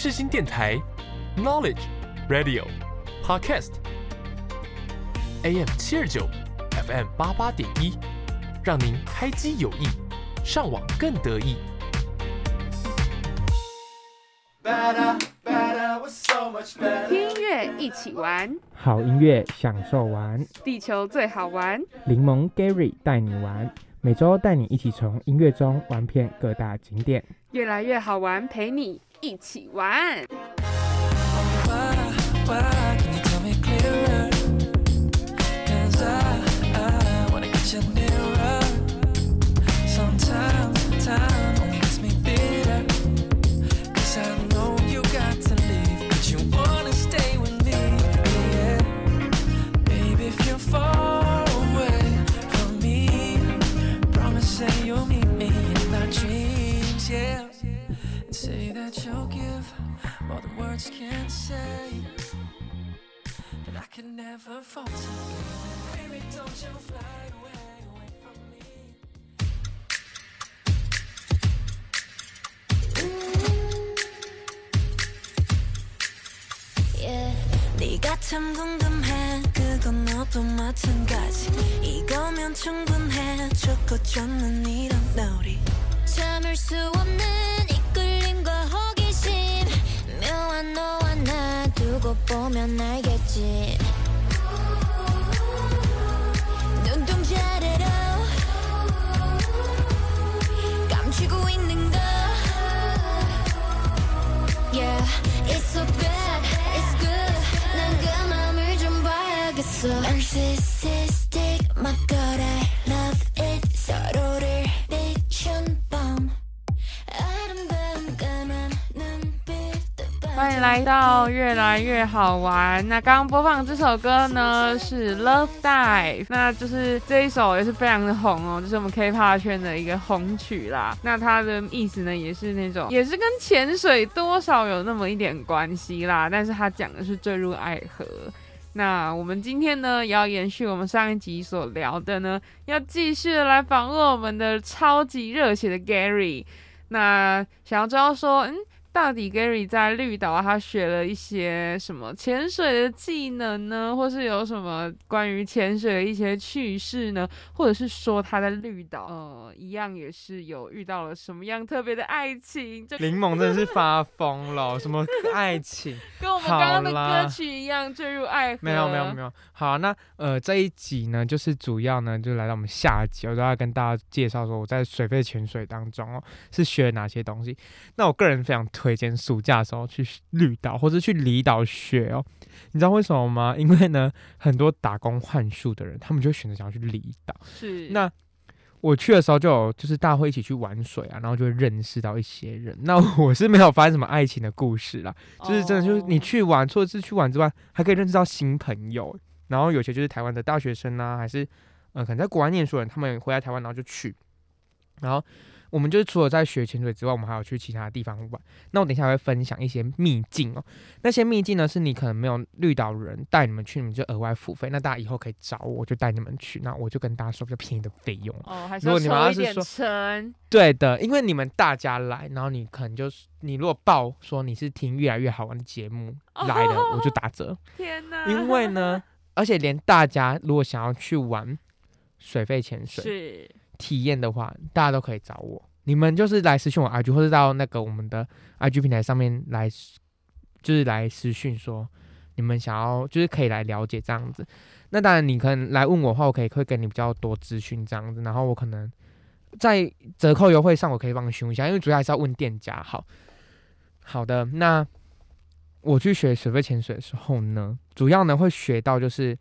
世新电台，Knowledge Radio Podcast AM 七二九，FM 八八点一，让您开机有益，上网更得意。听音乐一起玩，好音乐享受玩，地球最好玩。柠檬 Gary 带你玩，每周带你一起从音乐中玩遍各大景点。越来越好玩，陪你一起玩。Why can Yeah. And say that you'll give more than words can say. And I can never falter. Baby, don't you fly away. 네가 참 궁금해 그건 너도 마찬가지 이거면 충분해 좋고 좋는 이런 놀이 참을 수 없는 이끌림과 호기심 묘한 너와 나 두고 보면 알겠지 눈동자래로 감추고 있는 거 Yeah, it's so bad, it's good. 난 그 맘을 좀 봐야겠어. 来到越来越好玩。那刚刚播放这首歌呢是《Love Dive》，那就是这一首也是非常的红哦，就是我们 K-pop 圈的一个红曲啦。那它的意思呢也是那种，也是跟潜水多少有那么一点关系啦，但是它讲的是坠入爱河。那我们今天呢，也要延续我们上一集所聊的呢，要继续来访问我们的超级热血的 Gary。那想要知道说，嗯，到底 Gary 在绿岛他学了一些什么潜水的技能呢？或是有什么关于潜水的一些趣事呢？或者是说他在绿岛，呃，一样也是有遇到了什么样特别的爱情？这柠檬真的是发疯了，什么 爱情？跟我们刚刚的歌曲一样，坠入爱河。没有没有没有。好，那呃这一集呢，就是主要呢就来到我们下集，我都要跟推荐暑假的时候去绿岛或者去离岛学哦。你知道为什么吗？因为呢很多打工换宿的人，他们就选择想要去离岛。是那我去的时候就有，就是大家会一起去玩水啊，然后就会认识到一些人。那我是没有发生什么爱情的故事啦，就是真的就是你哦去玩，除了是去玩之外，还可以认识到新朋友。然后有些就是台湾的大学生啊，还是呃可能在国外念书的人，他们回来台湾然后就去。然后我们就是除了在学潜水之外，我们还有去其他的地方玩。那我等一下会分享一些秘境哦。那些秘境呢，是你可能没有绿岛人带你们去，你们就额外付费。那大家以后可以找我，我就带你们去。那我就跟大家说比较便宜的费用。哦，还是如果你们要是说对的，因为你们大家来，然后你可能就是你如果报说你是听越来越好玩的节目来的，我就打折。天哪！因为呢，而且连大家如果想要去玩水肺潜水是体验的话，大家都可以找我。你们就是来私讯我 IG，或者到那个我们的 IG 平台上面来，就是来私讯说你们想要，就是可以来了解这样子。那当然，你可能来问我的话，我可以会给你比较多资讯这样子，然后我可能在折扣优惠上，我可以帮你询一下，因为主要还是要问店家。好，好的，那我去学水肺潜水的时候呢，主要呢会学到就是，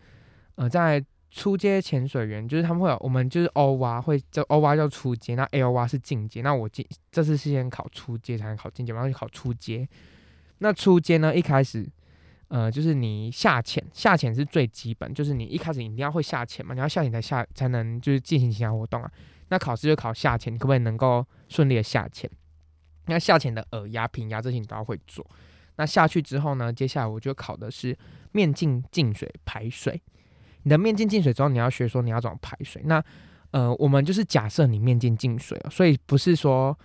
呃，在初阶潜水员，就是他们会有我们就是 O 蛙会叫 O 蛙叫初阶，那 L 蛙是进阶。那我进这次是先考初阶才能考进阶，然后就考初阶。那初阶呢，一开始呃就是你下潜，下潜是最基本，就是你一开始你一定要会下潜嘛，你要下潜才下才能就是进行其他活动啊。那考试就考下潜，你可不可以能够顺利的下潜？那下潜的耳压、平压这些你都要会做。那下去之后呢，接下来我就考的是面镜进水排水。你的面镜进水之后，你要学说你要怎么排水。那呃，我们就是假设你面镜进水了，所以不是说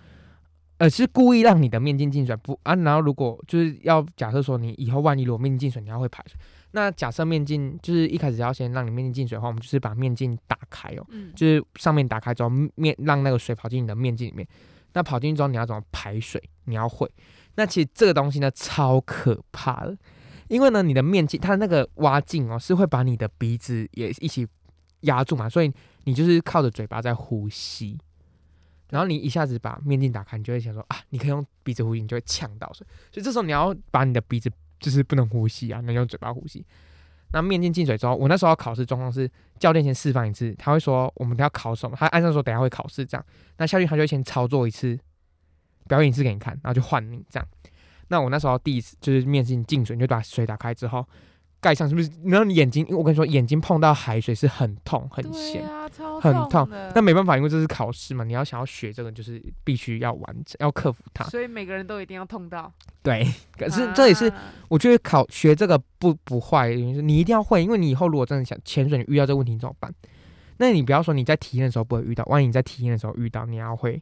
呃，是故意让你的面镜进水不啊？然后如果就是要假设说你以后万一如果面镜进水，你要会排水。那假设面镜就是一开始要先让你面镜进水的话，我们就是把面镜打开哦，嗯，就是上面打开之后，面让那个水跑进你的面镜里面。那跑进去之后，你要怎么排水？你要会。那其实这个东西呢，超可怕的，因为呢，你的面镜它的那个挖镜哦，是会把你的鼻子也一起压住嘛，所以你就是靠着嘴巴在呼吸。然后你一下子把面镜打开，你就会想说啊，你可以用鼻子呼吸，你就会呛到水。所以这时候你要把你的鼻子就是不能呼吸啊，那用嘴巴呼吸。那面镜进水之后，我那时候要考试状况是教练先示范一次，他会说我们要考什么，他按上说等下会考试这样。那下去他就先操作一次，表演一次给你看，然后就换你这样。那我那时候第一次就是面试进水，你就把水打开之后盖上，是不是？然后你眼睛，我跟你说，眼睛碰到海水是很痛很咸。啊，超很痛的。那没办法，因为这是考试嘛，你要想要学这个，就是必须要完整，要克服它。所以每个人都一定要痛到。对，可是这也是啊我觉得考学这个不不坏因是你一定要会，因为你以后如果真的想潜水，你遇到这个问题怎么办？那你不要说你在体验的时候不会遇到，万一你在体验的时候遇到，你要会，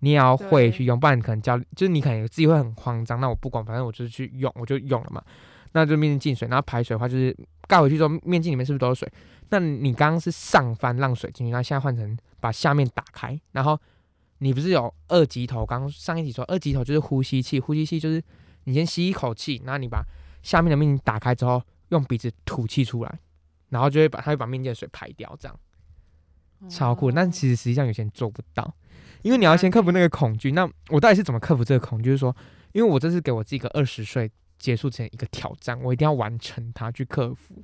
你也要会去用，不然你可能教就是你可能自己会很慌张。那我不管，反正我就是去用，我就用了嘛。那就面镜进水，然后排水的话就是盖回去之后，面镜里面是不是都是水？那你刚刚是上翻让水进去，那现在换成把下面打开，然后你不是有二级头？刚刚上一集说二级头就是呼吸器，呼吸器就是你先吸一口气，然后你把下面的面镜打开之后，用鼻子吐气出来，然后就会把它会把面镜的水排掉，这样超酷。但哦其实实际上有些人做不到，因为你要先克服那个恐惧。那我到底是怎么克服这个恐惧？就是说，因为我这是给我自己个二十岁结束前一个挑战，我一定要完成它去克服。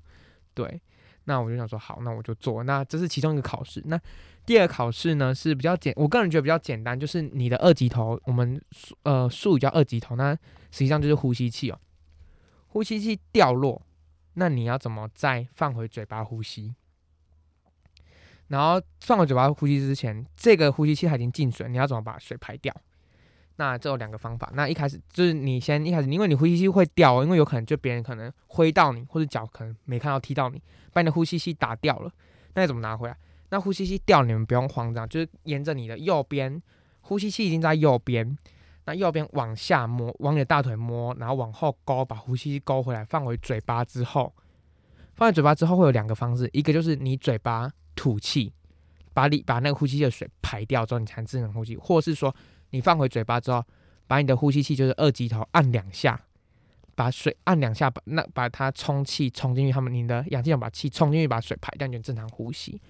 对，那我就想说，好，那我就做。那这是其中一个考试。那第二个考试呢是比较简，我个人觉得比较简单，就是你的二级头，我们呃术语叫二级头，那实际上就是呼吸器哦。呼吸器掉落，那你要怎么再放回嘴巴呼吸？然后放回嘴巴呼吸之前，这个呼吸器它已经进水，你要怎么把水排掉？那这有两个方法。那一开始就是你先一开始，因为你呼吸器会掉，因为有可能就别人可能挥到你，或者脚可能没看到踢到你，把你的呼吸器打掉了。那你怎么拿回来？那呼吸器掉，你们不用慌张，就是沿着你的右边，呼吸器已经在右边，那右边往下摸，往你的大腿摸，然后往后勾，把呼吸器勾回来，放回嘴巴之后，放在嘴巴之后会有两个方式，一个就是你嘴巴吐气，把你把那个呼吸器的水排掉之后，你才能自然呼吸，或是说你放回嘴巴之后，把你的呼吸器就是二级头按两下，把水按两下，把那把它充气充进去，他们你的氧气筒把气充进去，把水排掉，你就正常呼吸。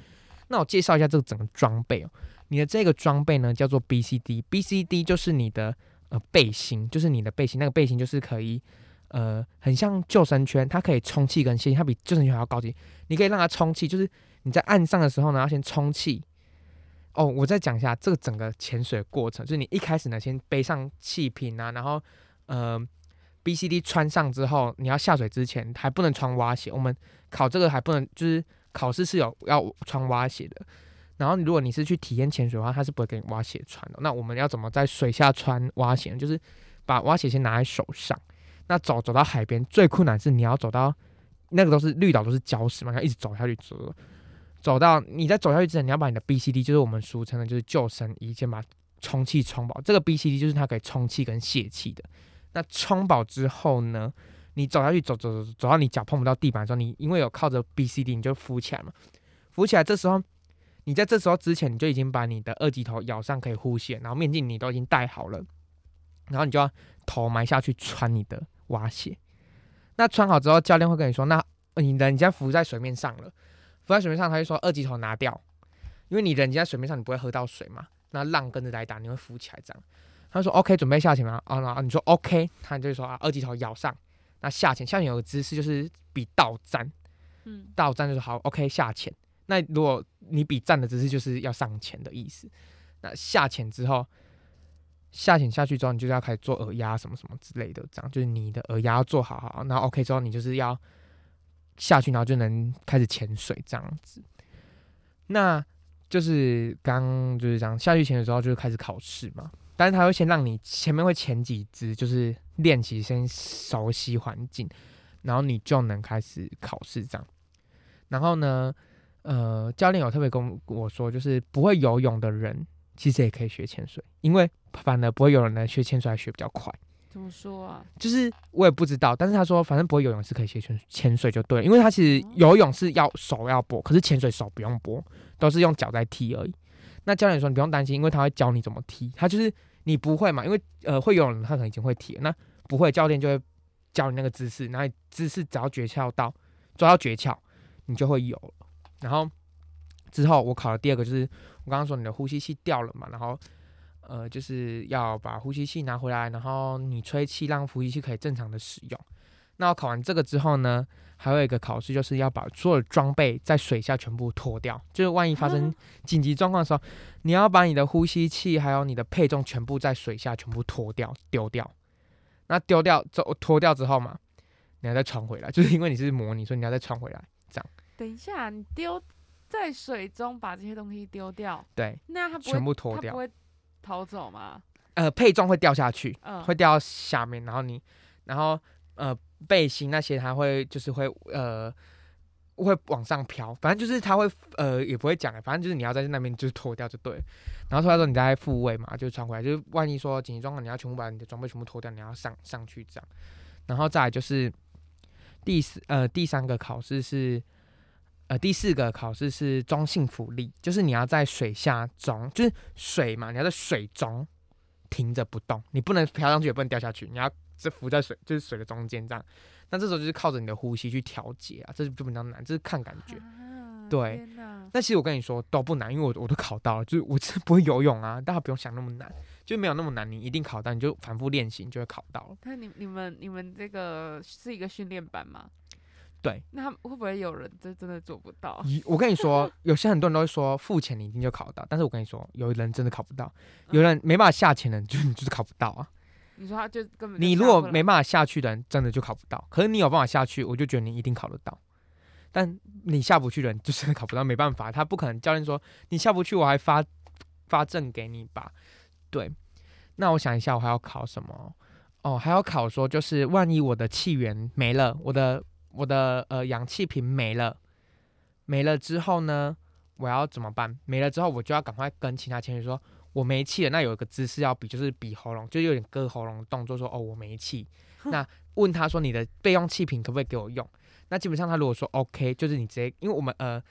那我介绍一下这个整个装备哦，你的这个装备呢叫做 BCD，BCD 就是你的呃背心，就是你的背心，那个背心就是可以呃很像救生圈，它可以充气跟吸气，它比救生圈还要高级，你可以让它充气，就是你在岸上的时候呢要先充气。哦，我再讲一下这个整个潜水过程，就是你一开始呢先背上气瓶啊，然后呃 BCD 穿上之后，你要下水之前还不能穿蛙鞋，我们考这个还不能就是。考试是有要穿蛙鞋的，然后如果你是去体验潜水的话，他是不会给你蛙鞋穿的。那我们要怎么在水下穿蛙鞋呢？就是把蛙鞋先拿在手上，那走走到海边，最困难是你要走到那个都是绿岛都是礁石嘛，要一直走下去，走走到你在走下去之前，你要把你的 BCD，就是我们俗称的就是救生衣，先把充气充饱。这个 BCD 就是它可以充气跟泄气的。那充饱之后呢？你走下去，走走走，走到你脚碰不到地板的时候，你因为有靠着 BCD，你就浮起来嘛。浮起来，这时候你在这时候之前，你就已经把你的二级头咬上，可以呼吸，然后面镜你都已经戴好了，然后你就要头埋下去穿你的蛙鞋。那穿好之后，教练会跟你说：“那你人已经浮在水面上了，浮在水面上，他就说二级头拿掉，因为你人已经在水面上，你不会喝到水嘛。那浪跟着来打，你会浮起来这样。”他说：“OK，准备下潜吗？”啊，然后你说 OK，他就说：“啊，二级头咬上。”那下潜，下潜有个姿势就是比倒站，嗯，倒站就是好，OK 下潜。那如果你比站的姿势，就是要上潜的意思。那下潜之后，下潜下去之后，你就是要开始做耳压什么什么之类的，这样就是你的耳压要做好好。然后 OK 之后，你就是要下去，然后就能开始潜水这样子。那就是刚就是这样下去潜水之后，就是开始考试嘛。但是他会先让你前面会潜几只，就是练习先熟悉环境，然后你就能开始考试这样。然后呢，呃，教练有特别跟我说，就是不会游泳的人其实也可以学潜水，因为反而不会游泳的人学潜水还学比较快。怎么说啊？就是我也不知道，但是他说反正不会游泳是可以学潜潜水就对了，因为他其实游泳是要手要拨，可是潜水手不用拨，都是用脚在踢而已。那教练说你不用担心，因为他会教你怎么踢，他就是你不会嘛，因为呃会游泳的他可能已经会踢了，那不会教练就会教你那个姿势，然后姿势只要诀窍到抓到诀窍，你就会游了。然后之后我考的第二个就是我刚刚说你的呼吸器掉了嘛，然后呃就是要把呼吸器拿回来，然后你吹气让呼吸器可以正常的使用。那我考完这个之后呢，还有一个考试就是要把所有的装备在水下全部脱掉，就是万一发生紧急状况的时候，你要把你的呼吸器还有你的配重全部在水下全部脱掉丢掉。那丢掉之后脱掉之后嘛，你要再穿回来，就是因为你是模拟，所以你要再穿回来。这样等一下，你丢在水中把这些东西丢掉，对，那它不会全部脱掉它不。会逃走吗？呃，配重会掉下去，嗯，会掉到下面，然后你，然后呃背心那些它会就是会呃会往上飘，反正就是它会呃也不会讲，反正就是你要在那边就是脱掉就对了。然后脱掉之后你再复位嘛，就穿回来，就是万一说紧急状况你要全部把你的装备全部脱掉，你要上上去这样。然后再来就是第四呃第三个考试是。呃，第四个考试是中性浮力，就是你要在水下中，就是水嘛，你要在水中停着不动，你不能飘上去，也不能掉下去，你要是浮在水，就是水的中间这样。那这时候就是靠着你的呼吸去调节啊，这就比较难，这是看感觉。啊对那其实我跟你说都不难，因为我我都考到了，就是我真的不会游泳啊，大家不用想那么难，就没有那么难，你一定考到，你就反复练习，你就会考到了。那你你们你们这个是一个训练班吗？对，那会不会有人真真的做不到？一我跟你说，有些很多人都会说付钱你一定就考得到，但是我跟你说，有人真的考不到，有人没办法下潜的人，就 是你就是考不到啊。你说他就根本就你如果没办法下去的人，真的就考不到。可是你有办法下去，我就觉得你一定考得到。但你下不去的人，就真的考不到，没办法，他不可能。教练说你下不去，我还发发证给你吧？对。那我想一下，我还要考什么？哦，还要考说，就是万一我的气源没了，我的我的呃氧气瓶没了，没了之后呢，我要怎么办？没了之后，我就要赶快跟其他潜水说，我没气了。那有一个姿势要比，就是比喉咙，就有点割喉咙的动作，说哦我没气。那问他说你的备用气瓶可不可以给我用？那基本上他如果说 OK，就是你直接，因为我们呃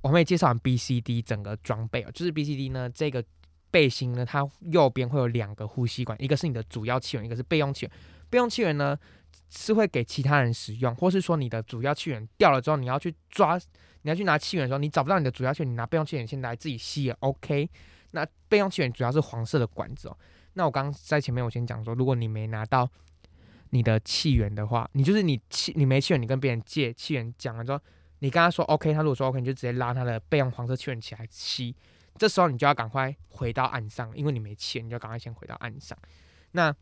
我们也介绍完 B、C、D 整个装备哦，就是 B、C、D 呢这个背心呢，它右边会有两个呼吸管，一个是你的主要气源，一个是备用气源。备用气源呢是会给其他人使用，或是说你的主要气源掉了之后，你要去抓，你要去拿气源的时候，你找不到你的主要气源，你拿备用气源先来自己吸也 OK。那备用气源主要是黄色的管子哦。那我刚刚在前面我先讲说，如果你没拿到你的气源的话，你就是你气你没气源，你跟别人借气源讲了之后，你跟他说 OK，他如果说 OK，你就直接拉他的备用黄色气源起来吸。这时候你就要赶快回到岸上，因为你没气，你就赶快先回到岸上。那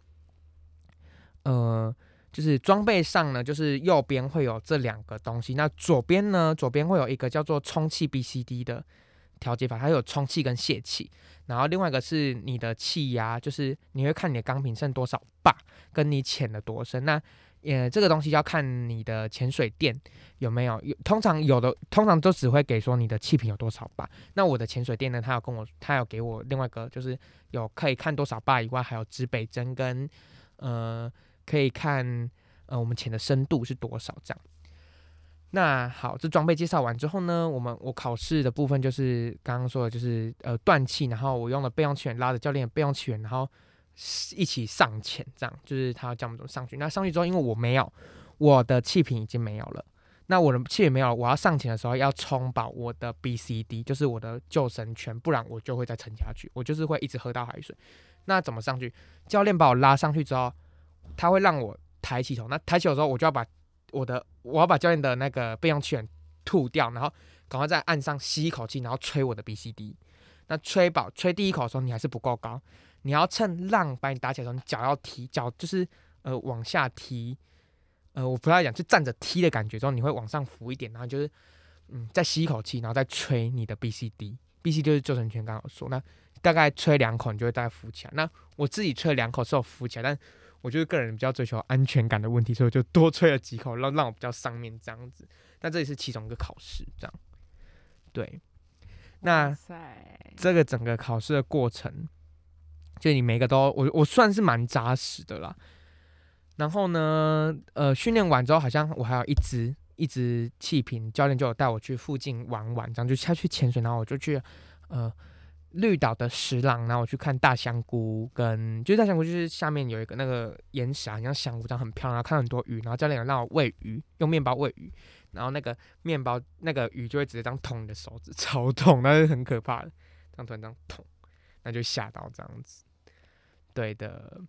呃，就是装备上呢，就是右边会有这两个东西，那左边呢，左边会有一个叫做充气 BCD 的调节法，它有充气跟泄气，然后另外一个是你的气压，就是你会看你的钢瓶剩多少把，跟你潜了多深。那呃，这个东西要看你的潜水店有没有，有通常有的，通常都只会给说你的气瓶有多少把。那我的潜水店呢，他有跟我，他有给我另外一个，就是有可以看多少把以外，还有指北针跟呃，可以看呃我们潜的深度是多少这样。那好，这装备介绍完之后呢，我们我考试的部分就是刚刚说的，就是呃断气，然后我用了备用气源拉着教练的备用气源，然后一起上潜，这样就是他要教我们怎么上去。那上去之后，因为我没有我的气瓶已经没有了，那我的气也没有了，我要上潜的时候要充饱我的 BCD，就是我的救生圈，不然我就会再沉下去，我就是会一直喝到海水。那怎么上去？教练把我拉上去之后，他会让我抬起头，那抬起头的时候，我就要把我的我要把教练的那个备用气源吐掉，然后赶快在岸上吸一口气，然后吹我的 BCD。那吹饱吹第一口的时候，你还是不够高，你要趁浪把你打起来的时候，你脚要踢，脚就是呃往下踢，呃我不太讲，就站着踢的感觉之后，你会往上浮一点，然后就是嗯再吸一口气，然后再吹你的 B C D。B C 就是救生圈，刚刚说，那大概吹两口，你就会大概浮起来。那我自己吹了两口是有浮起来，但我就是个人比较追求安全感的问题，所以我就多吹了几口，让让我比较上面这样子。但这也是其中一个考试，这样。对，那这个整个考试的过程，就你每个都我我算是蛮扎实的啦。然后呢，呃，训练完之后，好像我还有一支一支气瓶，教练就有带我去附近玩玩，这样就下去潜水，然后我就去呃绿岛的石廊，然后我去看大香菇，跟就是大香菇就是下面有一个那个岩石啊，很像香菇这样很漂亮，然后看到很多鱼，然后教练有让我喂鱼，用面包喂鱼，然后那个面包那个鱼就会直接这样捅你的手指，超痛，那是很可怕的，这样突然这样捅，那就吓到这样子。对的，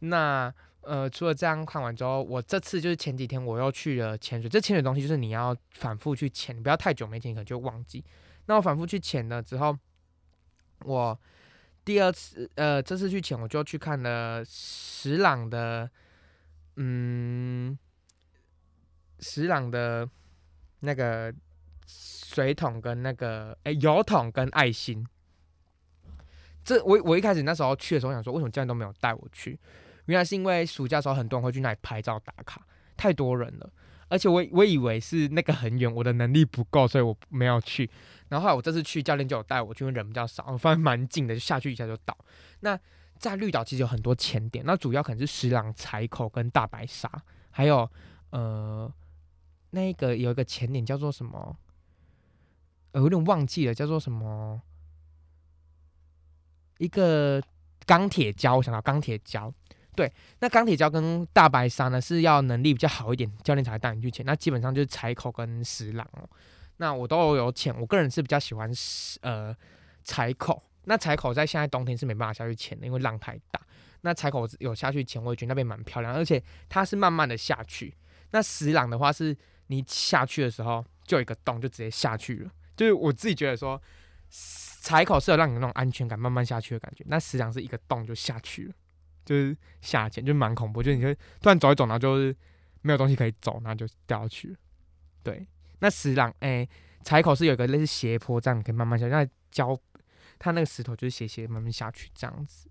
那呃，除了这样看完之后，我这次就是前几天我又去了潜水。这潜水东西就是你要反复去潜，你不要太久没潜，可能就忘记。那我反复去潜了之后，我第二次呃这次去潜，我就去看了石朗的，嗯，石朗的那个水桶跟那个哎、油桶跟爱心。这我我一开始那时候去的时候想说，为什么教练都没有带我去？原来是因为暑假时候很多人会去那里拍照打卡，太多人了。而且我我以为是那个很远，我的能力不够，所以我没有去。然后后来我这次去，教练就有带我去，因为人比较少，我发现蛮近的，就下去一下就到。那在绿岛其实有很多潜点，那主要可能是石朗、柴口跟大白鲨，还有呃那个有一个潜点叫做什么？呃，有点忘记了，叫做什么？一个钢铁礁，我想到钢铁礁。对，那钢铁礁跟大白鲨呢是要能力比较好一点，教练才会带你去潜。那基本上就是柴口跟石朗哦。那我都有潜，我个人是比较喜欢呃柴口。那柴口在现在冬天是没办法下去潜的，因为浪太大。那柴口有下去潜，我也觉得那边蛮漂亮，而且它是慢慢的下去。那石朗的话是你下去的时候就有一个洞，就直接下去了。就是我自己觉得说，柴口是有让你那种安全感，慢慢下去的感觉。那石朗是一个洞就下去了。就是下潜，就蛮恐怖，就是你会突然走一走，然后就是没有东西可以走，然后就掉下去了。对，那石廊，哎、柴口是有一个类似斜坡，这样你可以慢慢下去。那礁，它那个石头就是斜斜慢慢下去这样子。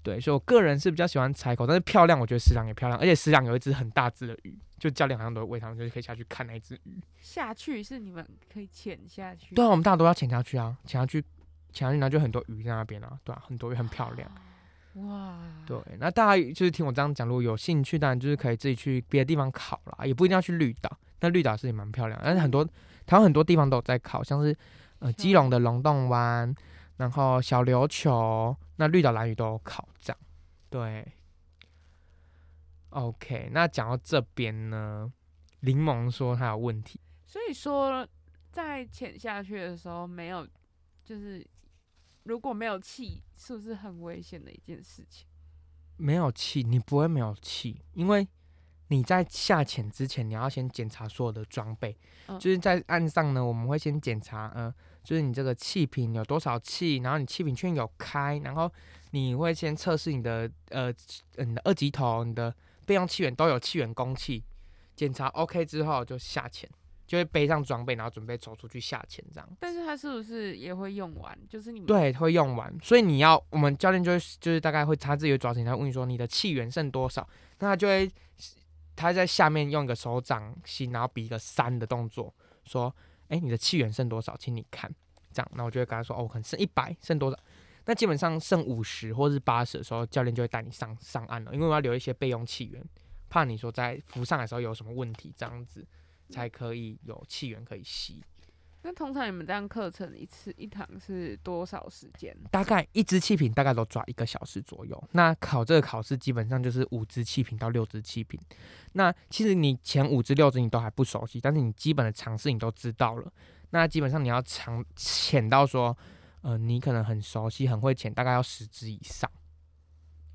对，所以我个人是比较喜欢柴口，但是漂亮，我觉得石廊也漂亮，而且石廊有一只很大只的鱼，就教练好像都会喂他们，就是可以下去看那一只鱼。下去是你们可以潜下去。对啊，我们大家都要潜下去啊，潜下去，潜下去，然后就很多鱼在那边啊，对啊，很多鱼很漂亮。哇，对，那大家就是听我这样讲，如果有兴趣，当然就是可以自己去别的地方考啦，也不一定要去绿岛。那绿岛是也蛮漂亮，但是很多台湾很多地方都有在考，像是呃基隆的龙洞湾，然后小琉球，那绿岛蓝屿都有考，这样。对，OK，那讲到这边呢，柠檬说他有问题，所以说在潜下去的时候没有，就是如果没有气，是不是很危险的一件事情？没有气，你不会没有气，因为你在下潜之前，你要先检查所有的装备。嗯就是在岸上呢，我们会先检查，呃，就是你这个气瓶有多少气，然后你气瓶圈有开，然后你会先测试你的呃呃你的二级头、你的备用气源都有气源供气，检查 OK 之后就下潜，就会背上装备，然后准备走出去下潜这样。但是它是不是也会用完？就是你们对，会用完，所以你要我们教练就会就是大概会他自己会抓紧，他问你说你的气源剩多少，那他就会他在下面用一个手掌心，然后比一个三的动作，说，哎、你的气源剩多少，请你看，这样，那我就会跟他说，哦，可能剩一百，剩多少？那基本上剩五十或是八十的时候，教练就会带你上上岸了，因为我要留一些备用气源，怕你说在浮上来的时候有什么问题，这样子才可以有气源可以吸。那通常你们这样课程一次一堂是多少时间？大概一支气瓶大概都抓一个小时左右。那考这个考试基本上就是五支气瓶到六支气瓶。那其实你前五支六支你都还不熟悉，但是你基本的常识你都知道了。那基本上你要长潜到说，呃，你可能很熟悉、很会潜，大概要十支以上。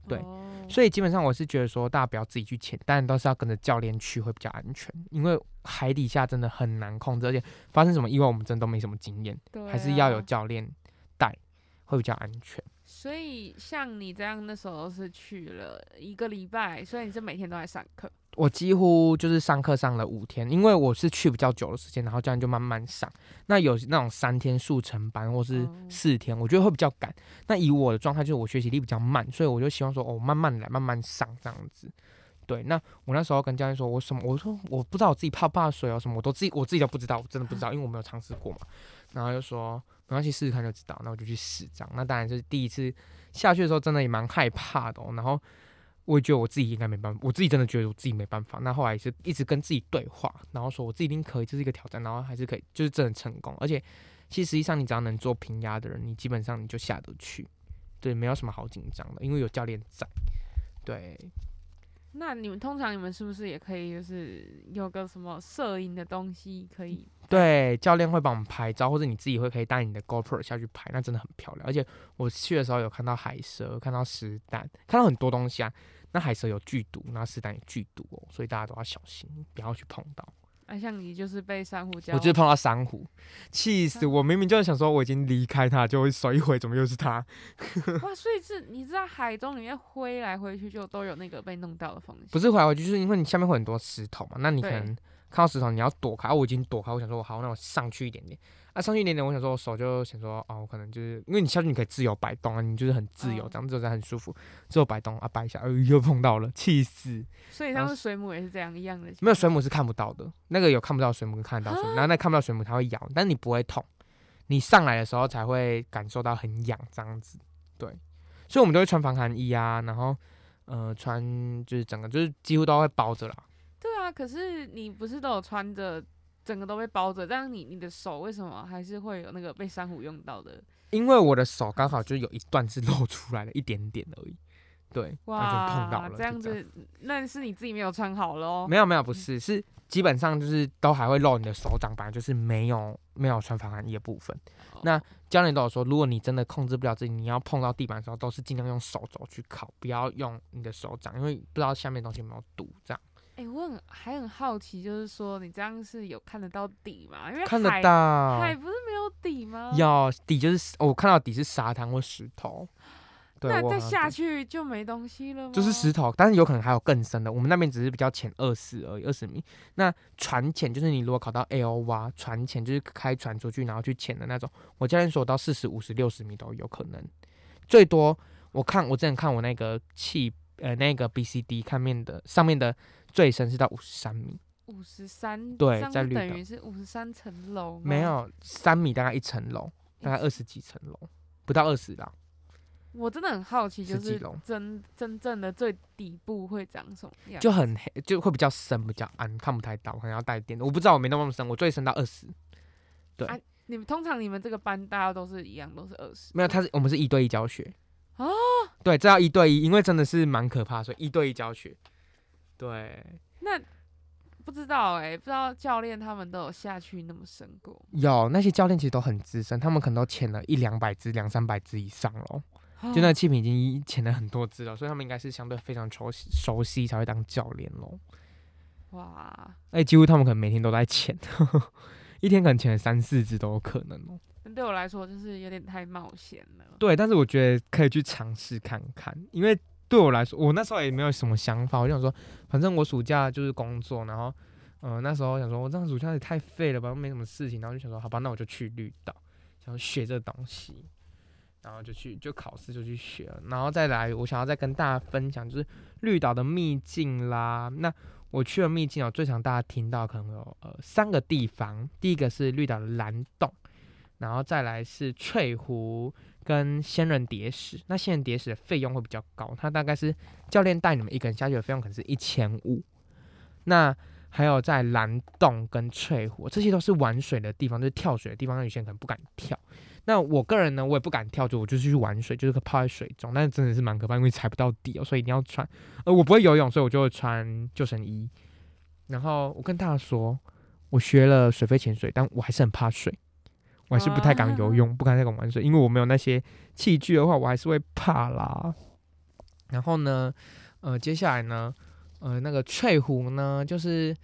对哦所以基本上我是觉得说，大家不要自己去潜，但都是要跟着教练去会比较安全，因为海底下真的很难控制，而且发生什么意外我们真的都没什么经验，对还是要有啊教练带会比较安全。所以像你这样那时候是去了一个礼拜，所以你是每天都在上课。我几乎就是上课上了五天，因为我是去比较久的时间，然后这样就慢慢上。那有那种三天速成班或是哦四天，我觉得会比较赶。那以我的状态，就是我学习力比较慢，所以我就希望说，哦，慢慢来，慢慢上这样子。对，那我那时候跟教练说，我什么，我说我不知道我自己怕不怕水哦，什么我都自己我自己都不知道，我真的不知道，因为我没有尝试过嘛。然后就说没关系，试试看就知道。那我就去试这样。那当然就是第一次下去的时候，真的也蛮害怕的、哦。然后我也觉得我自己应该没办法，我自己真的觉得我自己没办法。那后来是一直跟自己对话，然后说我自己一定可以，这是一个挑战，然后还是可以，就是真的成功。而且其实实际上你只要能做平压的人，你基本上你就下得去，对，没有什么好紧张的，因为有教练在。对，那你们通常你们是不是也可以就是有个什么摄影的东西可以？对，教练会帮我们拍照，或者你自己会可以带你的 GoPro 下去拍，那真的很漂亮。而且我去的时候有看到海蛇，看到石蛋，看到很多东西啊。那海蛇有剧毒，那石蛋有剧毒哦，所以大家都要小心，不要去碰到。啊，像你就是被珊瑚礁，我就是碰到珊瑚，气死我！明明就是想说我已经离开它，就会手一回，怎么又是它？哇，所以是你知道海中里面挥来挥去就都有那个被弄到的风险。不是挥来挥去，就是因为你下面会很多石头嘛，那你可能看到石头你要躲开，啊我已经躲开，我想说我好，那我上去一点点，啊上去一点点，我想说我手就想说哦，我可能就是因为你下去你可以自由摆动啊，你就是很自由，哦这样自由在很舒服，自由摆动啊摆一下，呃又碰到了，气死！所以像是水母也是这样一样的。没有水母是看不到的，那个有看不到水母跟看得到水母，然后那看不到水母它会咬，但你不会痛，你上来的时候才会感受到很痒这样子，对，所以我们都会穿防寒衣啊，然后呃穿就是整个就是几乎都会包着啦，对啊，可是你不是都有穿着，整个都被包着，这样你你的手为什么还是会有那个被珊瑚用到的？因为我的手刚好就有一段是露出来了一点点而已，对，那就碰到，了，这样子，那是你自己没有穿好了哦。没有没有，不是，是基本上就是都还会露你的手掌，本来就是没有没有穿防寒衣的部分。哦那教练都有说，如果你真的控制不了自己，你要碰到地板的时候，都是尽量用手肘去靠，不要用你的手掌，因为不知道下面东西有没有堵，这样哎、我很还很好奇，就是说你这样是有看得到底吗？因为看得到。海不是没有底吗？有底就是哦我看到底是沙滩或石头，对，那再下去就没东西了吗？就是石头，但是有可能还有更深的。我们那边只是比较浅二十而已，二十米。那船潜就是你如果考到蛙，船潜就是开船出去然后去潜的那种。我教练说到四十五十六十米都有可能，最多我看我之前看我那个气呃那个 B C D 看面的上面的最深是到五十三米，五十三，对在绿岛等于是五十三层楼？没，有三米大概一层楼，大概二十几层楼，不到二十啦。我真的很好奇，就是真真正的最底部会长什么样？就很黑，就会比较深，比较暗，看不太到，可能要带电。我不知道，我没那么深，我最深到二十。对你们通常你们这个班大家都是一样，都是二十？没有，他是我们是一对一教学。哦，对，这要一对一，因为真的是蛮可怕，所以一对一教学。对，那不知道哎、不知道教练他们都有下去那么深过。有那些教练其实都很资深，他们可能都潜了一两百只、两三百只以上了，就那个气瓶已经潜了很多只了，所以他们应该是相对非常熟悉熟悉才会当教练喽。哇，而且几乎他们可能每天都在潜，一天可能潜了三四只都有可能哦。那对我来说就是有点太冒险了。对，但是我觉得可以去尝试看看，因为对我来说，我那时候也没有什么想法，我就想说，反正我暑假就是工作，然后，呃，那时候想说，我这样暑假也太废了吧，又没什么事情，然后就想说，好吧，那我就去绿岛，想学这东西，然后就去就考试就去学了，然后再来，我想要再跟大家分享就是绿岛的秘境啦。那我去了秘境哦，最常大家听到可能有呃三个地方，第一个是绿岛的蓝洞，然后再来是翠湖。跟仙人蝶石，那仙人蝶石的费用会比较高，它大概是教练带你们一个人下去的费用可能是一千五。那还有在蓝洞跟翠湖，这些都是玩水的地方，就是跳水的地方，那有些人可能不敢跳。那我个人呢，我也不敢跳，就我就是去玩水，就是泡在水中，但是真的是蛮可怕，因为踩不到底哦，所以一定要穿。呃，我不会游泳，所以我就会穿救生衣。然后我跟大家说，我学了水肺潜水，但我还是很怕水。我还是不太敢游泳，不敢再敢玩水，因为我没有那些器具的话，我还是会怕啦。然后呢，呃，接下来呢，呃，那个翠湖呢，就是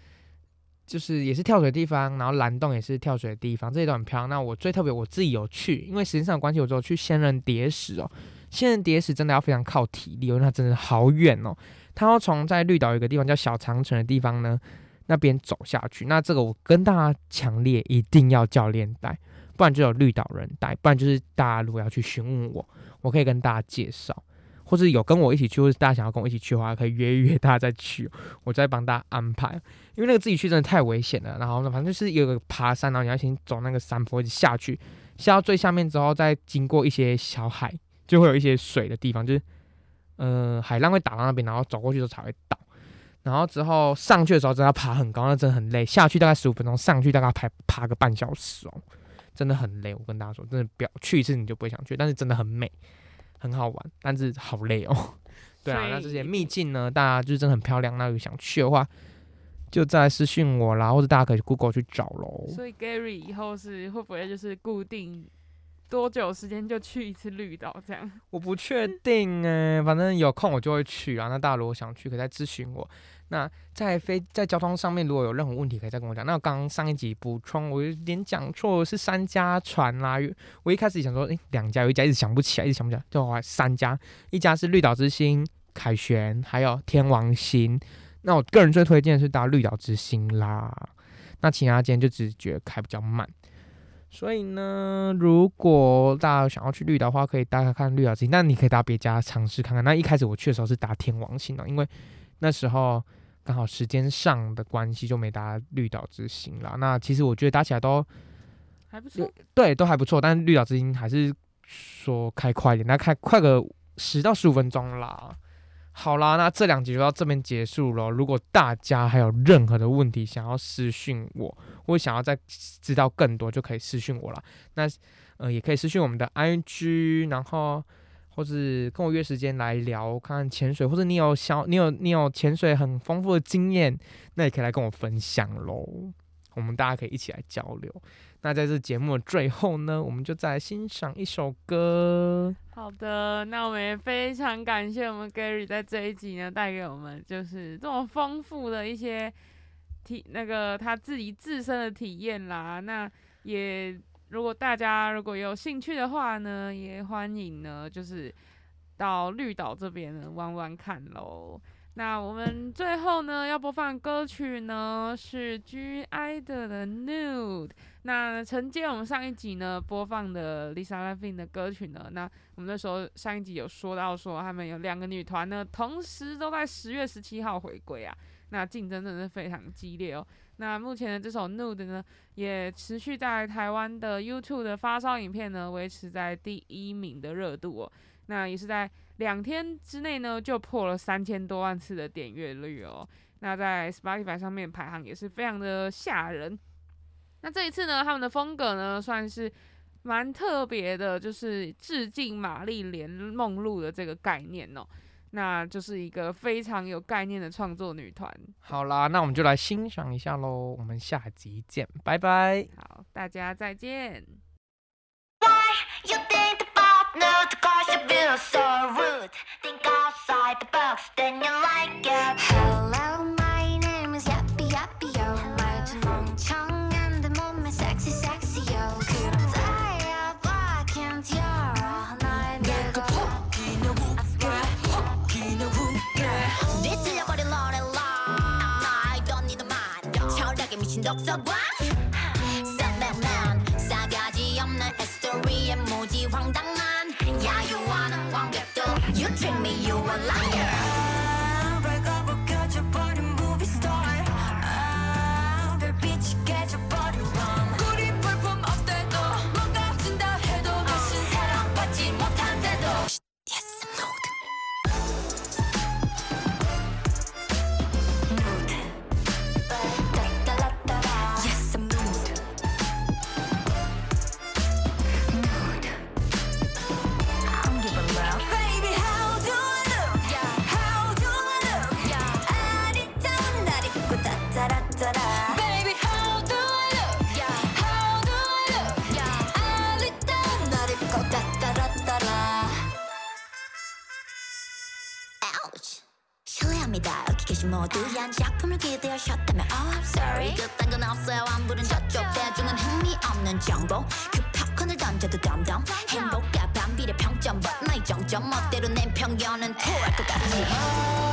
就是也是跳水的地方，然后蓝洞也是跳水的地方，这些都很漂亮。那我最特别，我自己有去，因为时间上的关系，我只有去仙人蝶石哦。仙人蝶石真的要非常靠体力哦，因为它真的好远哦。它要从在绿岛有一个地方叫小长城的地方呢，那边走下去。那这个我跟大家强烈一定要教练带。不然就有绿岛人带，不然就是大家如果要去询问我，我可以跟大家介绍，或者有跟我一起去，或者大家想要跟我一起去的话，可以约一约大家再去，我再帮大家安排。因为那个自己去真的太危险了，然后呢，反正就是有个爬山，然后你要先走那个山坡一直下去，下到最下面之后，再经过一些小海，就会有一些水的地方，就是呃海浪会打到那边，然后走过去之后才会到。然后之后上去的时候，真的要爬很高，那真的很累。下去大概十五分钟，上去大概爬爬个半小时哦，真的很累。我跟大家说，真的不要去一次你就不会想去，但是真的很美，很好玩，但是好累哦。对啊，那这些秘境呢，大家就是真的很漂亮。那有想去的话，就再私信我啦，或者大家可以 Google 去找喽。所以 Gary 以后是会不会就是固定多久时间就去一次绿岛这样？我不确定哎，反正有空我就会去啊。那大家如果想去，可以再咨询我。那在飞在交通上面，如果有任何问题，可以再跟我讲。那我刚刚上一集补充，我有点讲错，是三家船啦。我一开始想说，诶，两家，有一家一直想不起来，一直想不起来，就后来三家，一家是绿岛之星、凯旋，还有天王星。那我个人最推荐是搭绿岛之星啦。那其他间就只觉得开比较慢。所以呢，如果大家想要去绿岛的话，可以搭看看绿岛之星。那你可以搭别家尝试看看。那一开始我去的时候是搭天王星的，因为那时候刚好时间上的关系就没搭绿岛之星啦。那其实我觉得搭起来都还不错，对都还不错，但是绿岛之星还是说开快一点，那开快个十到十五分钟啦。好啦，那这两集就到这边结束了。如果大家还有任何的问题想要私讯我，或想要再知道更多，就可以私讯我啦。那呃，也可以私讯我们的 IG，然后或是跟我约时间来聊，看看潜水，或者你有小你有你有潜水很丰富的经验，那也可以来跟我分享喽。我们大家可以一起来交流。那在这节目的最后呢，我们就再来欣赏一首歌。好的，那我们也非常感谢我们 Gary 在这一集呢带给我们就是这么丰富的一些体那个他自己自身的体验啦。那也如果大家如果有兴趣的话呢，也欢迎呢就是到绿岛这边呢玩玩看喽。那我们最后呢要播放歌曲呢是 G I 的的 Nude。那承接我们上一集呢播放的 Lisa Lavin 的歌曲呢，那我们那时候上一集有说到说他们有两个女团呢，同时都在十月十七号回归啊，那竞争真的是非常激烈哦。那目前的这首 Nude 呢，也持续在台湾的 YouTube 的发烧影片呢，维持在第一名的热度哦。那也是在两天之内呢，就破了三千多万次的点阅率哦。那在 Spotify 上面排行也是非常的吓人。那这一次呢，他们的风格呢，算是蛮特别的，就是致敬玛丽莲梦露的这个概念哦。那就是一个非常有概念的创作女团。好啦，那我们就来欣赏一下喽。我们下集见，拜拜。好，大家再见。You So what? 한 작품을 기대하셨다면 Oh I'm sorry. 그딴 건 없어요. 안 부른 저쪽. 대중은 흥미 없는 정보. 그 팝콘을 던져도 덤덤. 행복과 반비례 평점. But 나의 정점 멋대로 낸 편견은 토할 것 같지